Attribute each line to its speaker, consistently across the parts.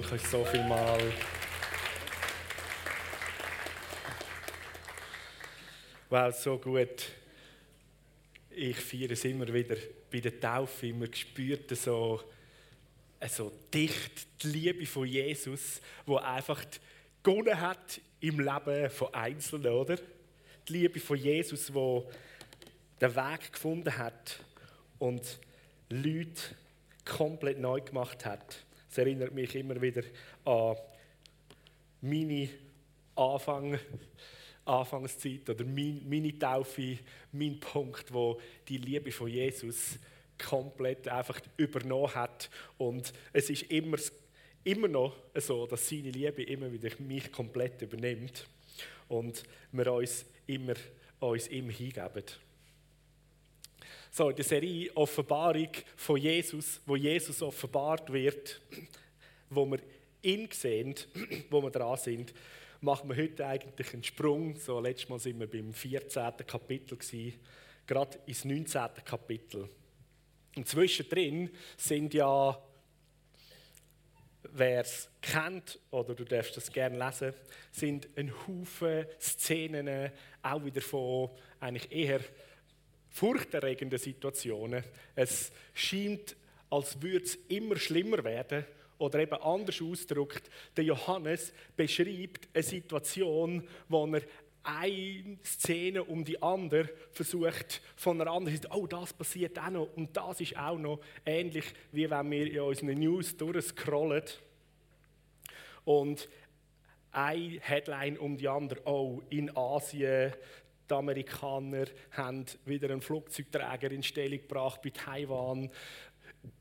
Speaker 1: Danke euch so viel mal. Wow, so gut. Ich feiere es immer wieder bei der Taufe, immer gespürt so, so dicht die Liebe von Jesus, wo einfach gewonnen hat im Leben von Einzelnen, oder? Die Liebe von Jesus, wo den Weg gefunden hat und Leute komplett neu gemacht hat. Es erinnert mich immer wieder an meine Anfang, Anfangszeit oder meine Taufe, mein Punkt, wo die Liebe von Jesus komplett einfach übernommen hat. Und es ist immer, immer noch so, dass seine Liebe immer wieder mich komplett übernimmt und wir uns immer uns ihm hingeben. So, in der Serie Offenbarung von Jesus, wo Jesus offenbart wird, wo wir ihn sehen, wo wir dran sind, machen wir heute eigentlich einen Sprung. So, letztes Mal sind wir beim 14. Kapitel, gewesen, gerade ins 19. Kapitel. Und zwischendrin sind ja, wer es kennt, oder du darfst das gerne lesen, sind ein Haufen Szenen, auch wieder von eigentlich eher furchterregenden Situationen. Es scheint, als würde es immer schlimmer werden. Oder eben anders ausgedrückt, der Johannes beschreibt eine Situation, wo er eine Szene um die andere versucht von einer anderen Seite, oh, das passiert auch noch und das ist auch noch ähnlich, wie wenn wir in unseren News durchscrollen und eine Headline um die andere, oh, in Asien die Amerikaner haben wieder einen Flugzeugträger in Stellung gebracht bei Taiwan.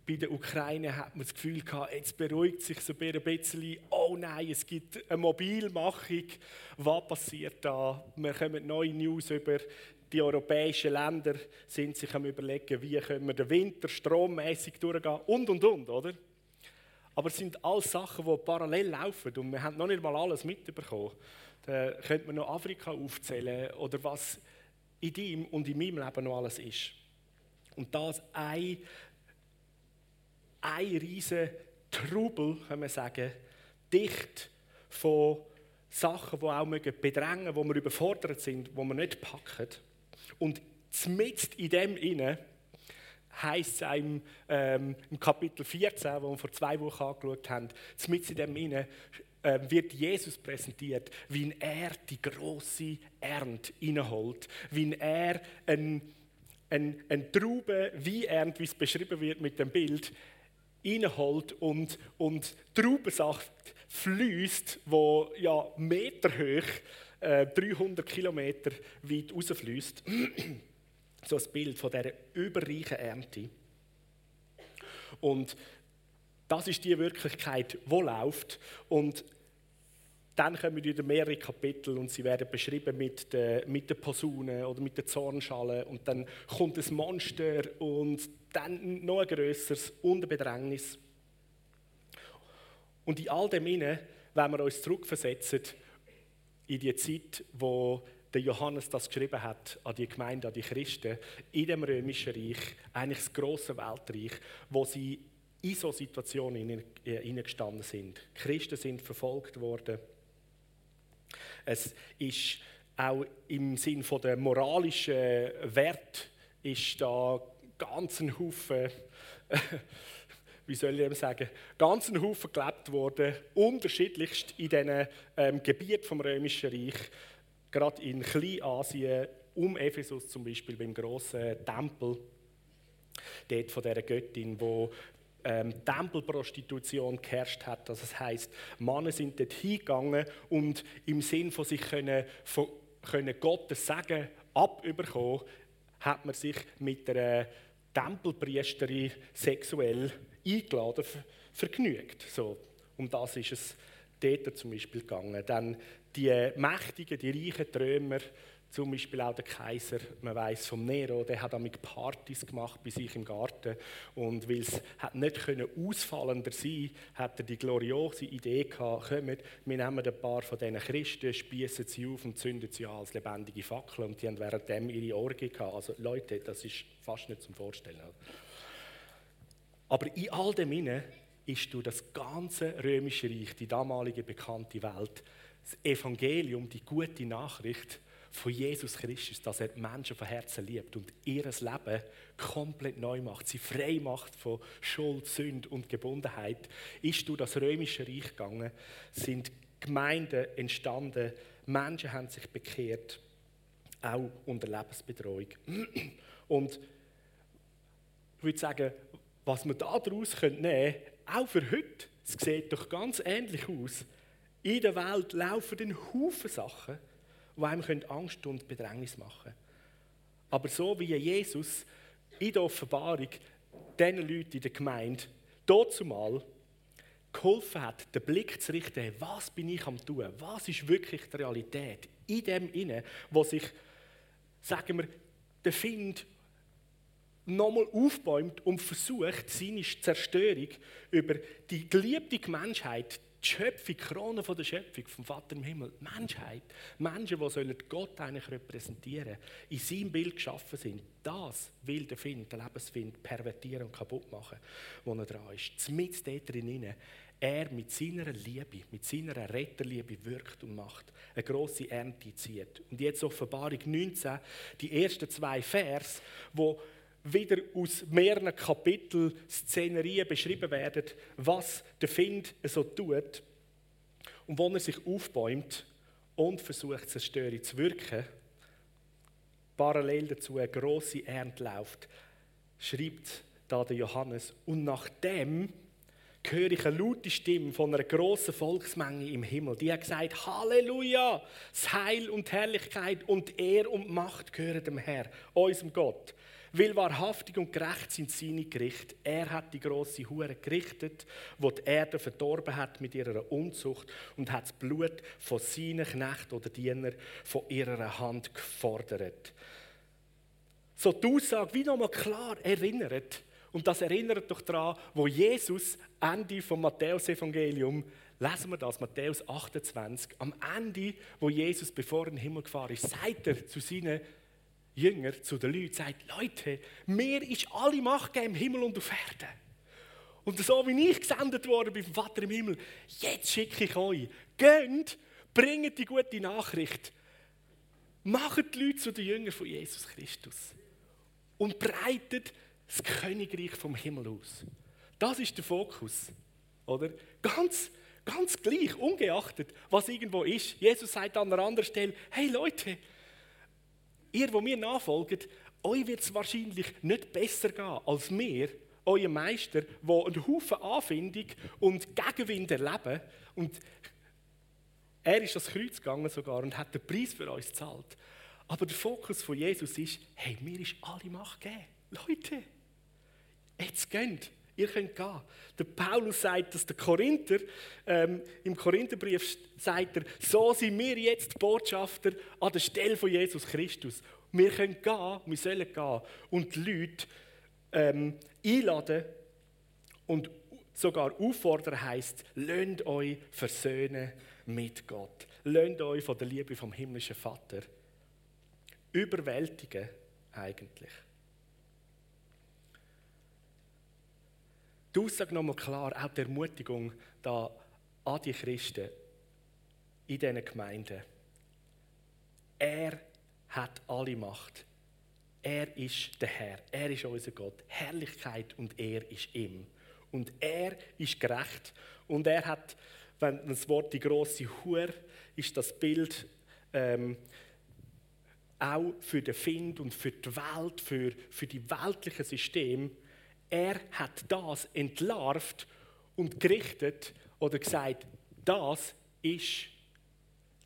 Speaker 1: Bei der Ukraine hat man das Gefühl gehabt, jetzt beruhigt sich so ein bisschen. Oh nein, es gibt eine Mobilmachung. Was passiert da? Wir kommen neue News über die europäischen Länder, sind sich am überlegen, wie können wir den Winter strommäßig durchgehen und und und, oder? Aber es sind alles Sachen, die parallel laufen und wir haben noch nicht mal alles mitbekommen. Da könnte man noch Afrika aufzählen oder was in deinem und in meinem Leben noch alles ist. Und das ein, ein riesen Trubel, kann man sagen, dicht von Sachen, die auch bedrängen wo wir überfordert sind, wo wir nicht packen. Und zumindest in dem inne heißt es im, ähm, im Kapitel 14, wo wir vor zwei Wochen angeschaut haben, zumindest in dem inne wird Jesus präsentiert, wie er die große Ernte inneholt, wie er ein, ein, ein Traube wie Ernte, wie es beschrieben wird mit dem Bild, inneholt und, und Traubensaft fließt, wo ja Meter hoch, äh, 300 Kilometer weit rausfließt. so ein Bild von dieser überreichen Ernte. Und das ist die Wirklichkeit, die läuft. Und dann kommen wieder mehrere Kapitel und sie werden beschrieben mit den, mit den Posaunen oder mit den Zornschalen. Und dann kommt das Monster und dann noch ein größeres und Bedrängnis. Und in all dem inne, wenn wir uns zurückversetzen in die Zeit, wo der Johannes das geschrieben hat an die Gemeinde, an die Christen, in dem römischen Reich, eigentlich das große Weltreich, wo sie in so Situationen hineingestanden sind. Die Christen sind verfolgt worden. Es ist auch im Sinn von der moralischen Wert ist da ganz ein Haufen, wie soll ich sagen, ganz ein Haufen gelebt worden, unterschiedlichst in diesen ähm, Gebieten vom Römischen Reich, gerade in Kleinasien, um Ephesus zum Beispiel, beim großen Tempel, dort von dieser Göttin, wo ähm, Tempelprostitution geherrscht hat. Also das heißt, Männer sind dort hingegangen und im Sinn von sich können, von, können Gottes Sagen abüberkommen, hat man sich mit einer Tempelpriesterin sexuell eingeladen, vergnügt. So, um das ist es dort zum Beispiel gegangen. Dann die Mächtigen, die reichen Trömer, zum Beispiel auch der Kaiser, man weiß vom Nero, der hat damit Partys gemacht bei sich im Garten und weil es nicht ausfallender sein, hat er die gloriose Idee gehabt, kommt, wir nehmen ein paar von diesen Christen, spießen sie auf und zünden sie an als lebendige Fackeln und die haben währenddem ihre Orgie gehabt. Also Leute, das ist fast nicht zum Vorstellen. Aber in all dem inne ist durch das ganze römische Reich, die damalige bekannte Welt, das Evangelium, die gute Nachricht von Jesus Christus, dass er Menschen von Herzen liebt und ihr Leben komplett neu macht, sie frei macht von Schuld, Sünde und Gebundenheit, ist durch das römische Reich gegangen, sind Gemeinden entstanden, Menschen haben sich bekehrt, auch unter Lebensbedrohung. Und ich würde sagen, was wir daraus nehmen können, auch für heute, es sieht doch ganz ähnlich aus. In der Welt laufen ein Haufen Sachen, die einem Angst und Bedrängnis machen können. Aber so wie Jesus in der Offenbarung diesen Leuten in der Gemeinde dort mal geholfen hat, den Blick zu richten, was bin ich am tun, was ist wirklich die Realität in dem inne, wo sich, sagen wir, der Find nochmal aufbäumt und versucht, seine Zerstörung über die geliebte Menschheit, die Schöpfung, Krone von der Schöpfung vom Vater im Himmel, die Menschheit, Menschen, die Gott eigentlich repräsentieren, in seinem Bild geschaffen sind, das will der Find, der Lebensfind, pervertieren und kaputt machen, wo er dran ist. Mit dort drin, er mit seiner Liebe, mit seiner Retterliebe wirkt und macht, eine große Ernte zieht. Und jetzt Offenbarung 19, die ersten zwei Vers, wo wieder aus mehreren Kapiteln Szenerien beschrieben werden, was der Find so tut und wo er sich aufbäumt und versucht, Zerstörung zu wirken. Parallel dazu eine grosse Ernte läuft, schreibt da der Johannes. Und nachdem höre ich eine laute Stimme von einer grossen Volksmenge im Himmel. Die hat gesagt, Halleluja, das Heil und Herrlichkeit und Ehr und Macht gehören dem Herr, unserem Gott. Weil wahrhaftig und gerecht sind seine Gerichte. Er hat die große Hure gerichtet, wo die Erde verdorben hat mit ihrer Unzucht und hat das Blut von seinen Knechten oder Dienern von ihrer Hand gefordert. So die Aussage wie nochmal klar erinnert. Und das erinnert doch daran, wo Jesus Ende vom Matthäus-Evangelium lesen wir das, Matthäus 28, am Ende, wo Jesus, bevor in den Himmel gefahren ist, sagt er zu seinen Jünger, zu den Leuten, sagt, Leute, mir ist alle Macht gegeben im Himmel und auf Erden. Und so wie ich gesendet worden bin vom Vater im Himmel, jetzt schicke ich euch. Geht, bringt die gute Nachricht. Macht die Leute zu den Jüngern von Jesus Christus. Und breitet das Königreich vom Himmel aus. Das ist der Fokus. Oder? Ganz, ganz gleich, ungeachtet, was irgendwo ist. Jesus sagt an einer anderen Stelle: Hey Leute, ihr, wo mir nachfolgt, euch wird es wahrscheinlich nicht besser gehen als mir, euer Meister, wo einen Haufen Anfindung und Gegenwind erleben. Und er ist ans Kreuz gegangen sogar und hat den Preis für uns gezahlt. Aber der Fokus von Jesus ist, hey, mir ist alle Macht gegeben. Leute, jetzt geht. Ihr könnt gehen. Der Paulus sagt, dass der Korinther, ähm, im Korintherbrief sagt er, so sind wir jetzt Botschafter an der Stelle von Jesus Christus. Wir können gehen, wir sollen gehen und die Leute ähm, einladen und sogar auffordern heisst, lönt euch versöhnen mit Gott. Lönt euch von der Liebe vom himmlischen Vater überwältigen eigentlich. Die Aussage nochmal klar, auch die Ermutigung da an die Christen in diesen Gemeinden. Er hat alle Macht. Er ist der Herr. Er ist unser Gott. Herrlichkeit und er ist ihm. Und er ist gerecht. Und er hat, wenn das Wort die große Hure ist das Bild ähm, auch für den Find und für die Welt, für, für die weltlichen Systeme er hat das entlarvt und gerichtet oder gesagt, das ist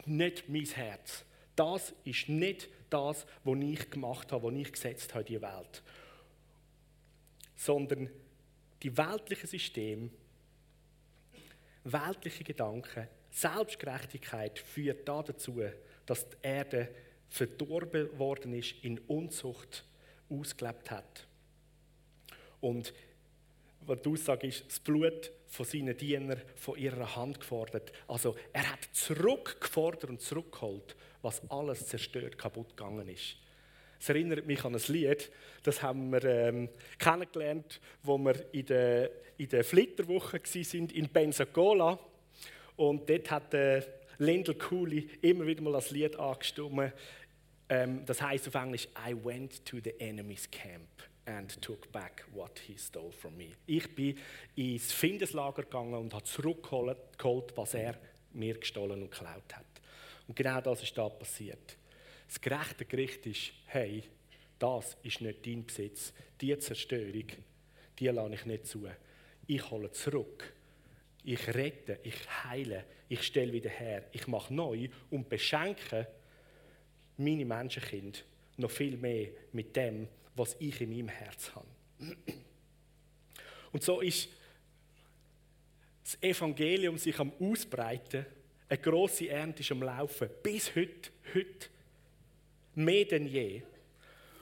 Speaker 1: nicht mein Herz. Das ist nicht das, was ich gemacht habe, was ich gesetzt habe die Welt. Sondern die weltlichen Systeme, weltliche Gedanken, Selbstgerechtigkeit führt dazu, dass die Erde verdorben worden ist, in Unzucht ausgelebt hat. Und die Aussage ist, das Blut von seinen Dienern von ihrer Hand gefordert. Also er hat zurückgefordert und zurückgeholt, was alles zerstört, kaputt gegangen ist. Es erinnert mich an ein Lied, das haben wir ähm, kennengelernt, wo wir in der, in der Flitterwoche sind in Pensacola. Und dort hat äh, Lyndall Cooley immer wieder mal das Lied angestimmt. Ähm, das heißt auf Englisch: I went to the enemy's camp and took back what he stole from me. Ich bin ins Findeslager gegangen und habe zurückgeholt, was er mir gestohlen und geklaut hat. Und genau das ist da passiert. Das gerechte Gericht ist, hey, das ist nicht dein Besitz. Die Zerstörung, die lasse ich nicht zu. Ich hole zurück. Ich rette, ich heile, ich stelle wieder her, ich mache neu und beschenke meine Menschenkinder noch viel mehr mit dem, was ich in meinem Herz habe. Und so ist das Evangelium sich am Ausbreiten, eine grosse Ernte ist am Laufen, bis heute, heute mehr denn je.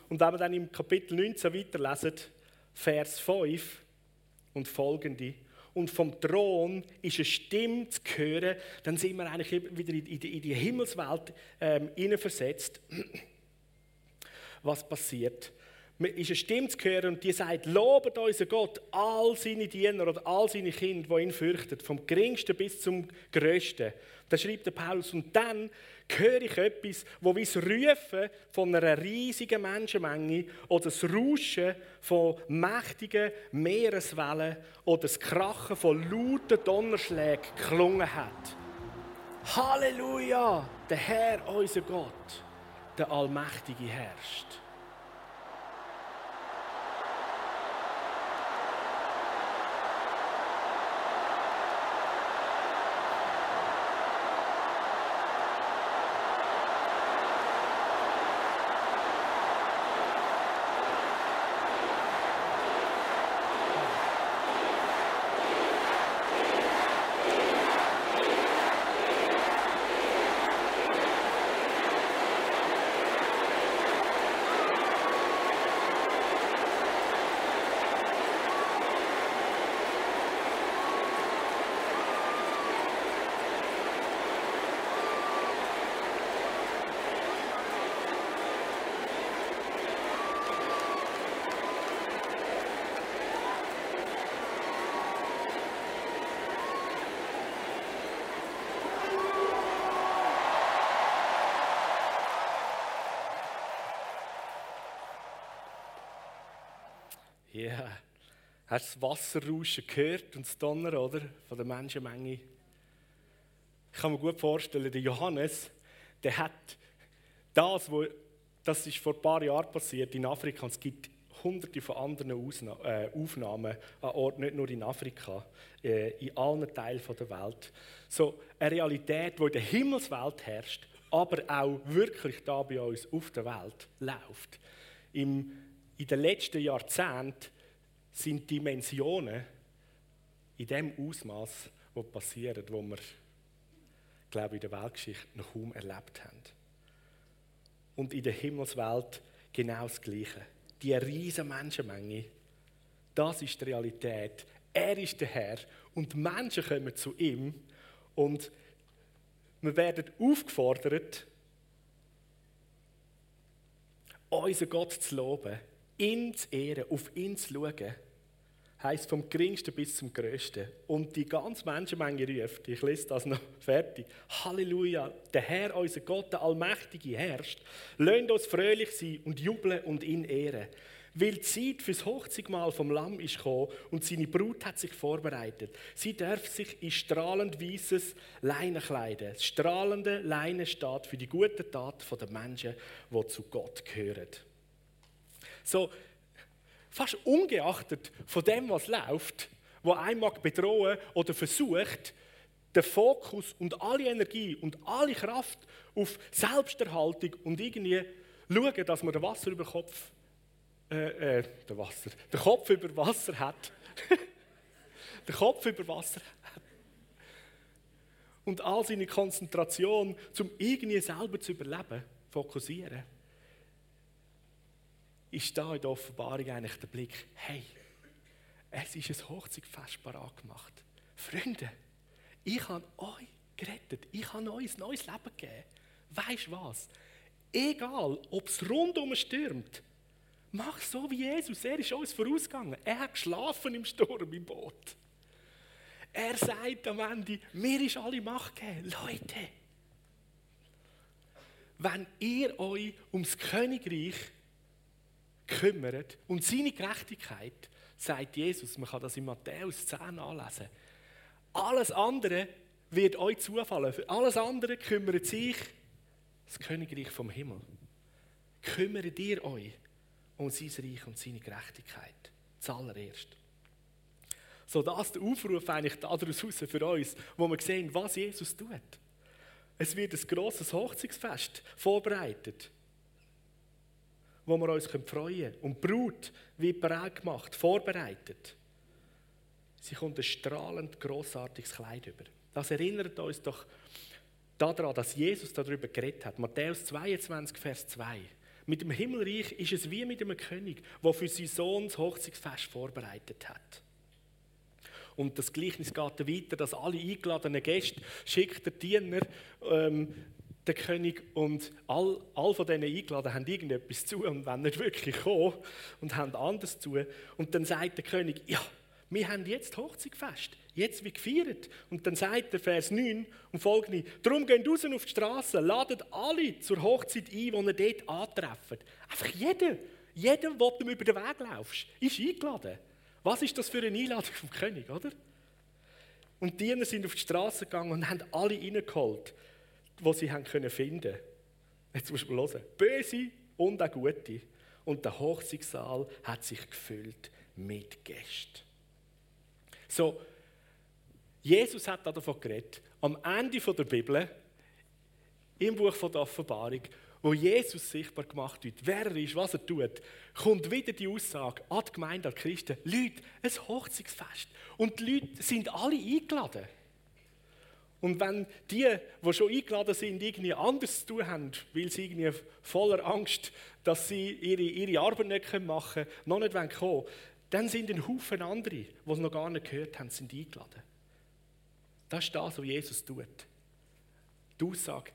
Speaker 1: Und wenn wir dann im Kapitel 19 weiterlesen, Vers 5 und folgende, und vom Thron ist eine Stimme zu hören, dann sind wir eigentlich wieder in die, in die Himmelswelt ähm, versetzt. Was passiert? Ist eine Stimme zu hören und die sagt, lobet unseren Gott, all seine Diener oder all seine Kinder, die ihn fürchten, vom geringsten bis zum größten. Da schreibt der Paulus, und dann höre ich etwas, wo wie das Rufen von einer riesigen Menschenmenge oder das Rauschen von mächtigen Meereswellen oder das Krachen von lauten Donnerschlägen geklungen hat. Halleluja! Der Herr, unser Gott, der Allmächtige herrscht. Ja, hast das Wasserrauschen gehört und das Donner, oder? Von der Menschenmenge. Ich kann mir gut vorstellen, der Johannes, der hat das, wo, das ist vor ein paar Jahren passiert in Afrika, und es gibt hunderte von anderen Ausna äh, Aufnahmen an Orten, nicht nur in Afrika, äh, in allen Teilen der Welt. So eine Realität, die in der Himmelswelt herrscht, aber auch wirklich da bei uns auf der Welt läuft. Im in den letzten Jahrzehnten sind Dimensionen in dem Ausmaß, wo passieren, wo wir, glaube ich, in der Weltgeschichte noch kaum erlebt haben. Und in der Himmelswelt genau das Gleiche. Die riesige Menschenmenge, das ist die Realität. Er ist der Herr und Menschen kommen zu ihm und wir werden aufgefordert, unseren Gott zu loben ihn zu ehren, auf ihn zu schauen, heisst vom geringsten bis zum größten. Und die ganze Menschenmenge ruft, ich lese das noch fertig, Halleluja, der Herr, unser Gott, der Allmächtige herrscht. Lasst uns fröhlich sein und jubeln und ihn ehren. Weil die Zeit fürs Hochzeitmahl vom Lamm ist gekommen und seine Brut hat sich vorbereitet. Sie darf sich in strahlend weißes Leinen kleiden. Das strahlende Leinen steht für die gute Tat der Menschen, die zu Gott gehören. So fast ungeachtet von dem, was läuft, wo einmal bedrohen oder versucht, den Fokus und alle Energie und alle Kraft auf Selbsterhaltung und irgendwie schauen, dass man den Wasser über Kopf, äh, äh, den Wasser, den Kopf über Wasser hat. den Kopf über Wasser hat. Und all seine Konzentration, um irgendwie selber zu überleben, fokussieren ist da in der Offenbarung eigentlich der Blick, hey, es ist ein Hochzeitfest parat gemacht. Freunde, ich habe euch gerettet. Ich habe euch ein neues Leben gegeben. Weißt du was? Egal, ob es rundum stürmt, mach so wie Jesus. Er ist uns vorausgegangen. Er hat geschlafen im Sturm im Boot. Er sagt am Ende, mir ist alle Macht gegeben. Leute, wenn ihr euch ums Königreich kümmert und seine Gerechtigkeit, sagt Jesus, man kann das in Matthäus 10 anlesen, alles andere wird euch zufallen. Für alles andere kümmert sich das Königreich vom Himmel. Kümmert ihr euch um sein Reich und seine Gerechtigkeit. Zuallererst. So das der Aufruf eigentlich daraus raus für uns, wo wir sehen, was Jesus tut. Es wird ein grosses Hochzeitsfest vorbereitet, wo wir uns freuen können. Und die Brut wird bereit gemacht, vorbereitet. Sie kommt ein strahlend grossartiges Kleid über. Das erinnert uns doch daran, dass Jesus darüber geredet hat. Matthäus 22, Vers 2. Mit dem Himmelreich ist es wie mit einem König, der für seinen Sohn das Hochzeitsfest vorbereitet hat. Und das Gleichnis geht weiter, dass alle eingeladenen Gäste schickt der Diener ähm, der König und all, all von diesen Eingeladenen haben irgendetwas zu und wollen nicht wirklich kommen und haben anders zu. Und dann sagt der König, ja, wir haben jetzt Hochzeitfest, jetzt wird gefeiert. Und dann sagt der Vers 9 und folgende, darum geht raus auf die Straße, ladet alle zur Hochzeit ein, die ihr dort antreffen. Einfach jeder, jeder, der du über den Weg laufst, ist eingeladen. Was ist das für eine Einladung vom König, oder? Und die Diener sind auf die Straße gegangen und haben alle reingeholt, die sie haben können finden. Jetzt musst du mal hören. Böse und auch gute. Und der Hochzeitssaal hat sich gefüllt mit Gästen. So, Jesus hat davon geredet, am Ende der Bibel, im Buch der Offenbarung, wo Jesus sichtbar gemacht wird, wer er ist, was er tut, kommt wieder die Aussage an die Gemeinde, an die Christen, Leute, ein Hochzeitsfest. Und die Leute sind alle eingeladen. Und wenn die, die schon eingeladen sind, irgendwie anders zu tun haben, weil sie irgendwie voller Angst, dass sie ihre, ihre Arbeit nicht machen können, noch nicht kommen wollen, dann sind ein Haufen andere, die es noch gar nicht gehört haben, sind eingeladen. Das ist das, was Jesus tut. Die Aussage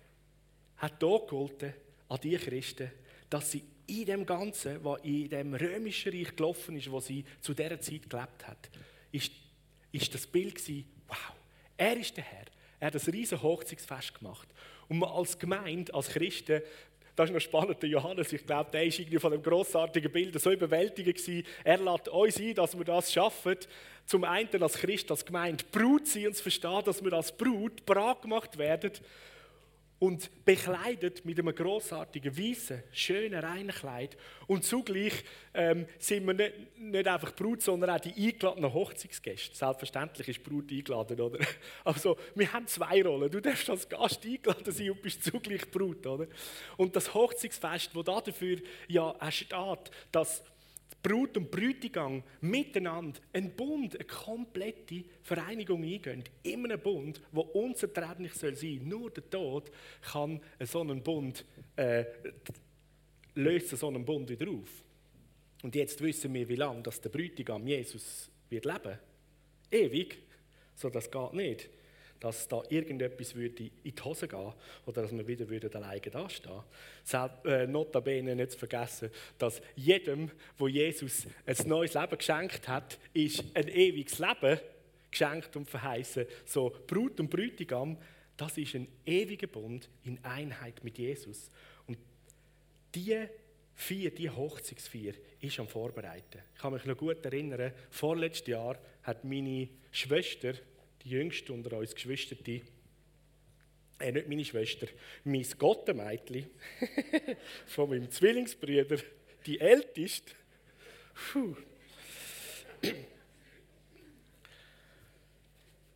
Speaker 1: hat hier gegolten, an die Christen, dass sie in dem Ganzen, was in dem römischen Reich gelaufen ist, wo sie zu dieser Zeit gelebt hat, ist, ist das Bild gewesen, wow, er ist der Herr. Er hat ein riesen Hochzeitsfest gemacht. Und man als Gemeinde, als Christen, das ist noch spannend, der Johannes, ich glaube, der war irgendwie von dem grossartigen Bild so überwältigend gewesen. Er lädt uns ein, dass wir das schaffen. Zum einen als Christ, als Gemeinde Brut sein und zu verstehen, dass wir als Brut bereit gemacht werden und bekleidet mit einem großartigen weißen, schönen, reinen Kleid. Und zugleich ähm, sind wir nicht, nicht einfach Brut, sondern auch die eingeladenen Hochzeitsgäste. Selbstverständlich ist Brut eingeladen, oder? Also, wir haben zwei Rollen. Du darfst als Gast eingeladen sein und bist zugleich Brut, oder? Und das Hochzeitsfest, wo dafür ja steht, dass Brut und Brütigam miteinander einen Bund, eine komplette Vereinigung eingehen. In einem Bund, wo unzertrennlich soll sein. Nur der Tod kann so einen Bund, äh, löst so einen Bund wieder auf. Und jetzt wissen wir, wie lange dass der Brütigam Jesus wird leben. Ewig. So, das geht nicht dass da irgendetwas würde in die Hose gehen oder dass wir wieder würden alleine dastehen würden. Äh, notabene nicht zu vergessen, dass jedem, wo Jesus ein neues Leben geschenkt hat, ist ein ewiges Leben geschenkt und verheißen. So Brut und Brütigam, das ist ein ewiger Bund in Einheit mit Jesus. Und die vier, die Hochzeitsfeier, ist am Vorbereiten. Ich kann mich noch gut erinnern, vorletztes Jahr hat meine Schwester die jüngste unter uns Geschwister, die, äh, nicht meine Schwester, mein Gottemeitli von meinem Zwillingsbrüder, die älteste, Puh.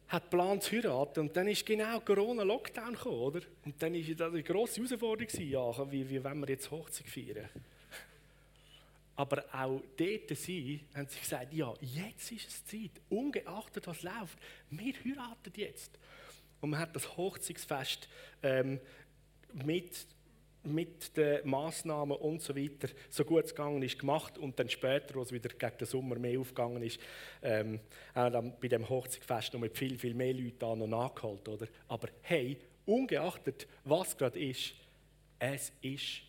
Speaker 1: hat geplant zu heiraten und dann ist genau Corona-Lockdown gekommen, oder? Und dann war das eine grosse Herausforderung, ja, wie, wie wollen wir jetzt Hochzeit feiern? Aber auch dort sie haben sie gesagt, ja, jetzt ist es Zeit, ungeachtet was läuft, wir heiraten jetzt. Und man hat das Hochzeitsfest ähm, mit, mit den Massnahmen und so weiter, so gut es gegangen ist, gemacht und dann später, als es wieder gegen den Sommer mehr aufgegangen ist, ähm, auch dann bei dem Hochzeitsfest noch mit viel, viel mehr Leuten noch nachgeholt. Oder? Aber hey, ungeachtet was gerade ist, es ist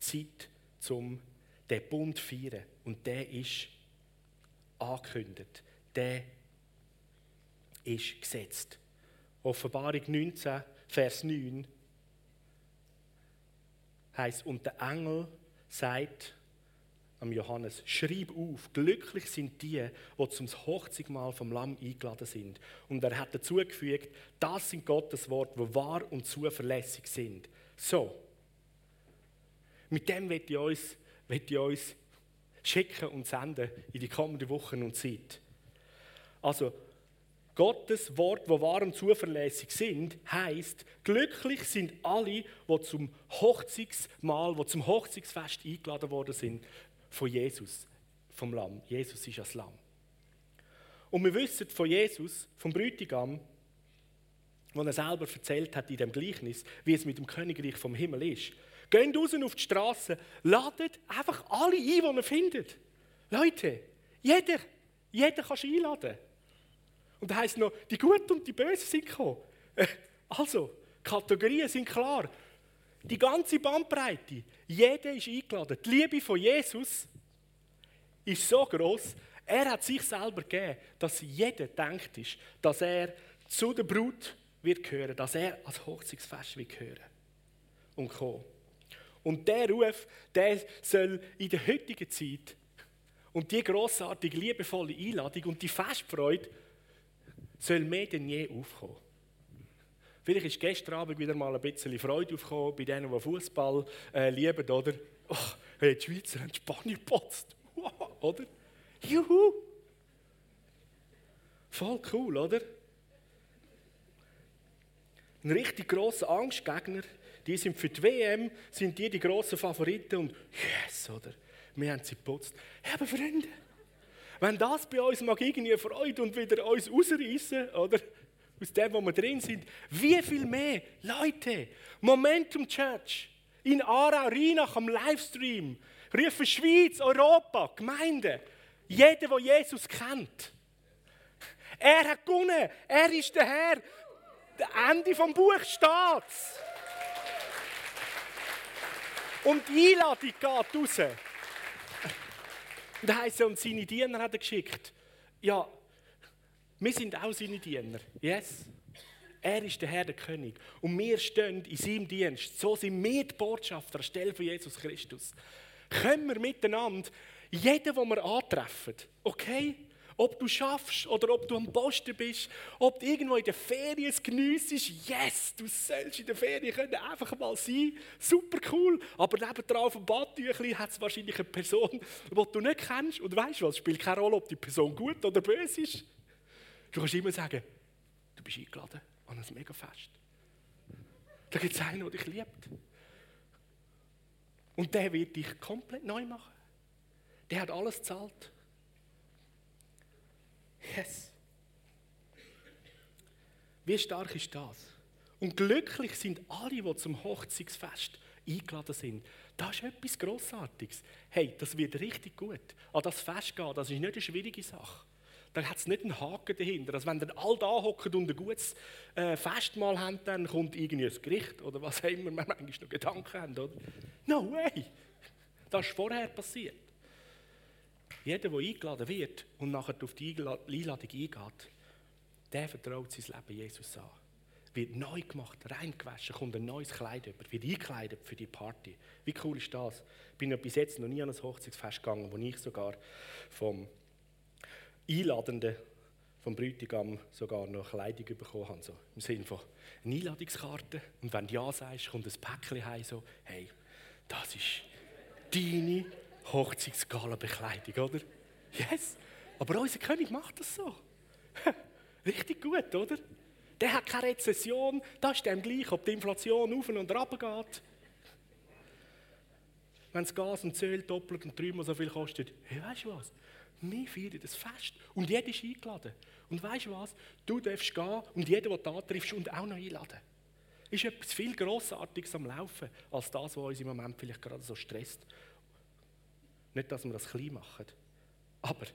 Speaker 1: Zeit, um den Bund feiern. Und der ist angekündigt. Der ist gesetzt. Offenbarung 19, Vers 9 heißt und der Engel sagt am Johannes, schreib auf, glücklich sind die, die zum Hochzeitmahl vom Lamm eingeladen sind. Und er hat dazu gefügt, das sind Gottes Worte, die wahr und zuverlässig sind. So, mit dem wird ich uns, wird ich uns schicken und senden in die kommenden Wochen und Zeit. Also, Gottes Wort, wo wahr und zuverlässig sind, heißt: Glücklich sind alle, die zum Hochzeitsmahl, die zum Hochzeitsfest eingeladen worden sind von Jesus, vom Lamm. Jesus ist das Lamm. Und wir wissen von Jesus, vom Bräutigam, wo er selber erzählt hat in dem Gleichnis, wie es mit dem Königreich vom Himmel ist. Geht raus auf die Straße, ladet einfach alle ein, die ihr findet. Leute, jeder, jeder kannst du einladen. Und da heisst noch, die Guten und die Bösen sind gekommen. Also, Kategorien sind klar. Die ganze Bandbreite, jeder ist eingeladen. Die Liebe von Jesus ist so groß, er hat sich selber gegeben, dass jeder denkt ist, dass er zu der Brut wird gehören, dass er als Hochzeitsfest wird gehören und kommen. Und der Ruf, der soll in der heutigen Zeit und die großartige, liebevolle Einladung und die Festfreude soll mehr denn je aufkommen. Vielleicht ist gestern Abend wieder mal ein bisschen Freude aufgekommen bei denen, die Fußball äh, lieben, oder? Oh, hey, die Schweizer haben Spanien gepotzt, oder? Juhu! Voll cool, oder? Ein richtig grosser Angstgegner, die sind für die WM, sind die die grossen Favoriten und yes, oder? Wir haben sie geputzt. Ja, aber Freunde, wenn das bei uns mag irgendwie Freude und wieder uns rausreißen, oder? Aus dem, wo wir drin sind, wie viel mehr Leute, Momentum Church, in Aarau, Rheinach am Livestream, rufen Schweiz, Europa, Gemeinde, jeder, der Jesus kennt. Er hat gewonnen, er ist der Herr. Das Ende vom Buch steht. Und die Einladung geht raus. Und heisst und seine Diener hat er geschickt. Ja, wir sind auch seine Diener. Yes. Er ist der Herr, der König. Und wir stehen in seinem Dienst. So sind wir die Botschafter anstelle von Jesus Christus. Können wir miteinander, jeden, den wir antreffen, okay? Ob du schaffst oder ob du am Posten bist, ob du irgendwo in der Ferien es geniessest, yes, du sollst in der Ferien können einfach mal sein, super cool. Aber nebenan auf dem Badtüchli hat es wahrscheinlich eine Person, die du nicht kennst. Und weißt du was, es spielt keine Rolle, ob die Person gut oder böse ist. Du kannst immer sagen, du bist eingeladen an ein Megafest. Da gibt es einen, der dich liebt. Und der wird dich komplett neu machen. Der hat alles gezahlt. Yes. Wie stark ist das? Und glücklich sind alle, die zum Hochzeitsfest eingeladen sind. Das ist etwas Grossartiges. Hey, das wird richtig gut. An das Fest gehen, das ist nicht eine schwierige Sache. Da hat es nicht einen Haken dahinter. Also wenn dann alle da hocken und ein gutes äh, Festmahl haben, dann kommt irgendwie ein Gericht oder was auch immer wir manchmal noch Gedanken haben. Oder? No way! Das ist vorher passiert. Jeder, der eingeladen wird und nachher auf die Einladung eingeht, der vertraut sein Leben Jesus an. Wird neu gemacht, reingewaschen, kommt ein neues Kleid über, wird eingekleidet für die Party. Wie cool ist das? Ich bin ja bis jetzt noch nie an ein Hochzeitsfest gegangen, wo ich sogar vom Einladenden, vom Bräutigam sogar noch Kleidung bekommen habe. So, Im Sinne von einer Einladungskarte. Und wenn du Ja sagst, kommt ein Päckchen heim, so, hey, das ist deine Hochzeitsgalenbekleidung, oder? Yes! Aber unser König macht das so. Richtig gut, oder? Der hat keine Rezession, da ist dem gleich, ob die Inflation auf und runter geht. Wenn das Gas und Öl doppelt und dreimal so viel kostet, hey, weißt du was? Wir feiern das Fest und jeder ist eingeladen. Und weißt du was? Du darfst gehen und jeder, der da triffst, und auch noch einladen. Ist etwas viel Grossartiges am Laufen, als das, was uns im Moment vielleicht gerade so stresst. Nicht, dass wir das klein machen, aber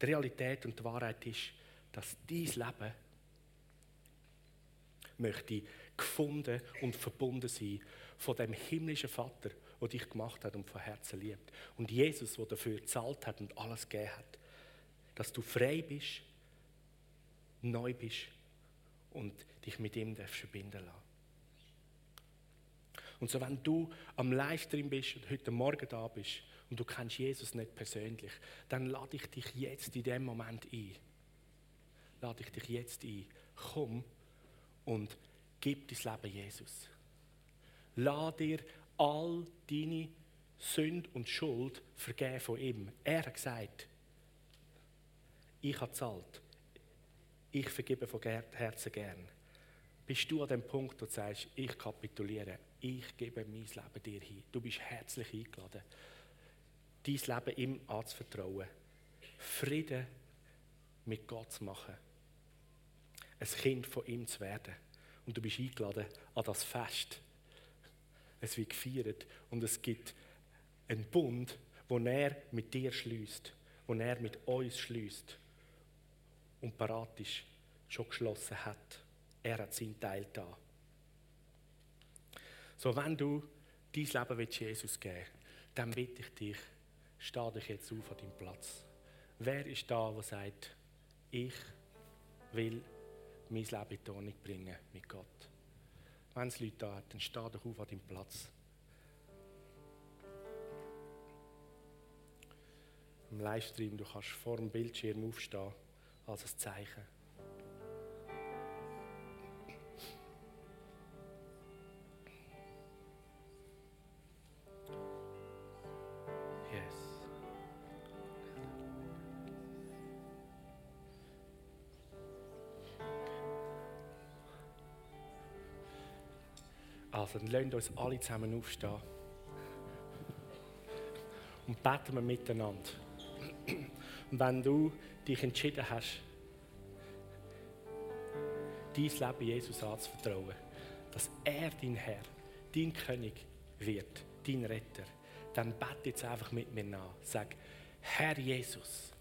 Speaker 1: die Realität und die Wahrheit ist, dass dein Leben möchte gefunden und verbunden sein von dem himmlischen Vater, der dich gemacht hat und von Herzen liebt. Und Jesus, der dafür gezahlt hat und alles gegeben hat. Dass du frei bist, neu bist und dich mit ihm verbinden lassen. Und so, wenn du am Livestream bist und heute Morgen da bist und du kennst Jesus nicht persönlich, dann lade ich dich jetzt in dem Moment ein. Lade ich dich jetzt ein. Komm und gib dein Leben Jesus. Lass dir all deine Sünde und Schuld vergeben von ihm. Er hat gesagt, ich habe gezahlt. Ich vergebe von Herzen gern. Bist du an dem Punkt, wo du sagst, ich kapituliere, ich gebe mein Leben dir hin. Du bist herzlich eingeladen, dein Leben ihm anzuvertrauen, Frieden mit Gott zu machen, ein Kind von ihm zu werden. Und du bist eingeladen an das Fest. Es wird gefeiert und es gibt einen Bund, wo er mit dir schließt, wo er mit uns schließt und parat ist, schon geschlossen hat. Er hat seinen Teil da. So, wenn du dein Leben willst, Jesus geben dann bitte ich dich, steh dich jetzt auf an deinem Platz. Wer ist da, der sagt, ich will mein Leben in die Ordnung bringen mit Gott? Wenn es Leute da hat, dann steh dich auf an deinem Platz. Im Livestream, du kannst vor dem Bildschirm aufstehen als ein Zeichen. Also, dann lasst uns alle zusammen aufstehen. Und beten wir miteinander. Und wenn du dich entschieden hast, dein Leben Jesus anzuvertrauen, dass er dein Herr, dein König wird, dein Retter, dann bete jetzt einfach mit mir nach. Sag, Herr Jesus,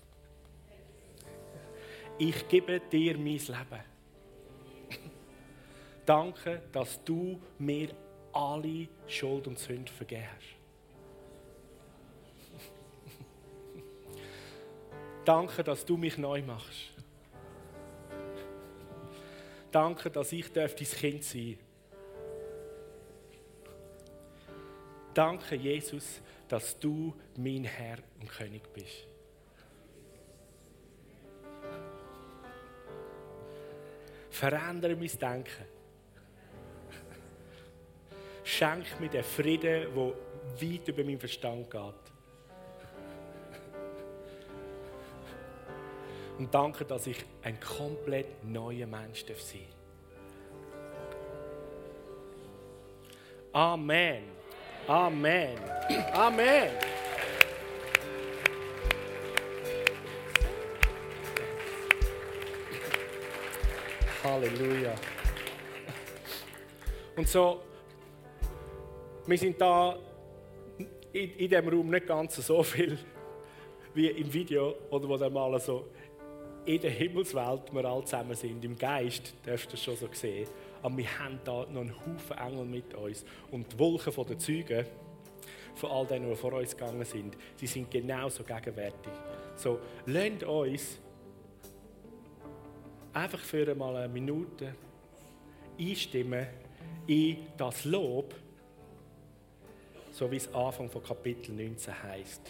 Speaker 1: ich gebe dir mein Leben. Danke, dass du mir alle Schuld und Sünde vergeben hast. Danke, dass du mich neu machst. Danke, dass ich dein Kind sein Danke, Jesus, dass du mein Herr und König bist. Verändere mein Denken. Schenk mir den Frieden, der weit über meinen Verstand geht. Und danke, dass ich ein komplett neuer Mensch sein darf. Amen. Amen. Amen. Halleluja. Und so wir sind da in, in diesem Raum nicht ganz so viel wie im Video oder wo dann mal so in der Himmelswelt wir alle zusammen sind. Im Geist dürft ihr schon so sehen. Aber wir haben da noch einen Haufen Engel mit uns. Und die Wolken den Zeugen, von all denen, die vor uns gegangen sind, die sind genauso gegenwärtig. So, lasst uns einfach für einmal eine Minute einstimmen in das Lob, so wie es Anfang von Kapitel 19 heißt,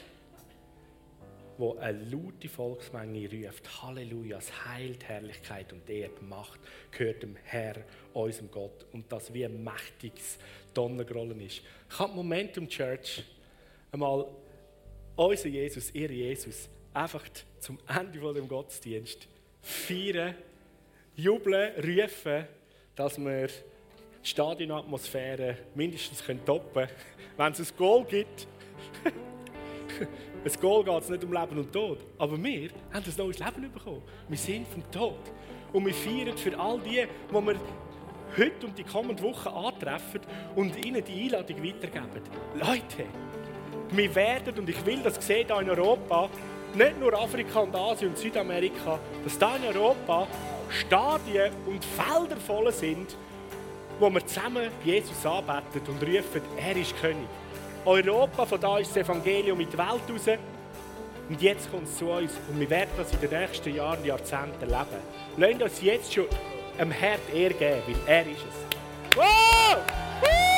Speaker 1: wo eine laute Volksmenge ruft: Halleluja, es heilt Herrlichkeit und Ehre, Macht gehört dem Herr, unserem Gott. Und das wie ein mächtiges Donnergrollen ist. Kann Momentum Church einmal unser Jesus, ihr Jesus, einfach zum Ende von dem Gottesdienst feiern, jubeln, rufen, dass wir die Stadionatmosphäre mindestens toppen können. Wenn es ein Goal gibt, ein Goal geht es nicht um Leben und Tod. Aber wir haben ein neues Leben bekommen. Wir sind vom Tod. Und wir feiern für all die, die wir heute und die kommenden Wochen antreffen und ihnen die Einladung weitergeben. Leute, wir werden, und ich will das sehen hier in Europa, nicht nur Afrika und Asien und Südamerika, dass da in Europa Stadien und Felder voll sind wo wir zusammen Jesus anbeten und rufen, er ist König. Europa, von da ist das Evangelium in die Welt raus. Und jetzt kommt es zu uns und wir werden das in den nächsten Jahren Jahrzehnten erleben. Lasst uns jetzt schon am Herd Ehre weil er ist es. Wow!